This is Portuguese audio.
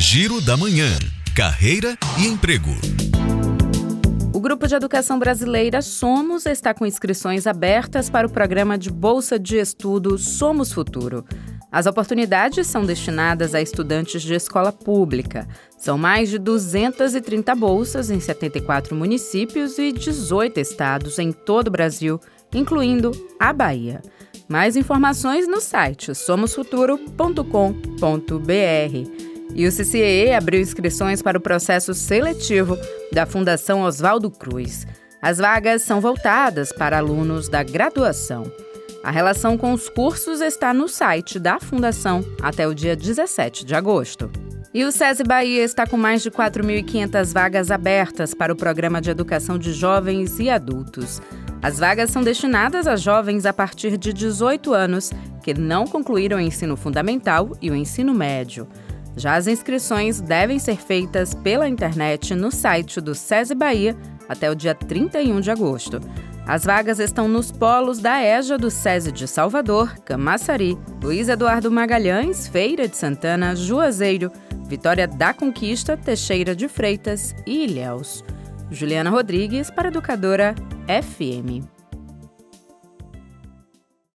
Giro da Manhã. Carreira e emprego. O Grupo de Educação Brasileira Somos está com inscrições abertas para o programa de Bolsa de Estudo Somos Futuro. As oportunidades são destinadas a estudantes de escola pública. São mais de 230 bolsas em 74 municípios e 18 estados em todo o Brasil, incluindo a Bahia. Mais informações no site somosfuturo.com.br. E o CCEE abriu inscrições para o processo seletivo da Fundação Oswaldo Cruz. As vagas são voltadas para alunos da graduação. A relação com os cursos está no site da Fundação até o dia 17 de agosto. E o SESI Bahia está com mais de 4.500 vagas abertas para o programa de educação de jovens e adultos. As vagas são destinadas a jovens a partir de 18 anos que não concluíram o ensino fundamental e o ensino médio. Já as inscrições devem ser feitas pela internet no site do SESI Bahia até o dia 31 de agosto. As vagas estão nos polos da EJA do SESI de Salvador, Camaçari, Luiz Eduardo Magalhães, Feira de Santana, Juazeiro, Vitória da Conquista, Teixeira de Freitas e Ilhéus. Juliana Rodrigues para Educadora FM.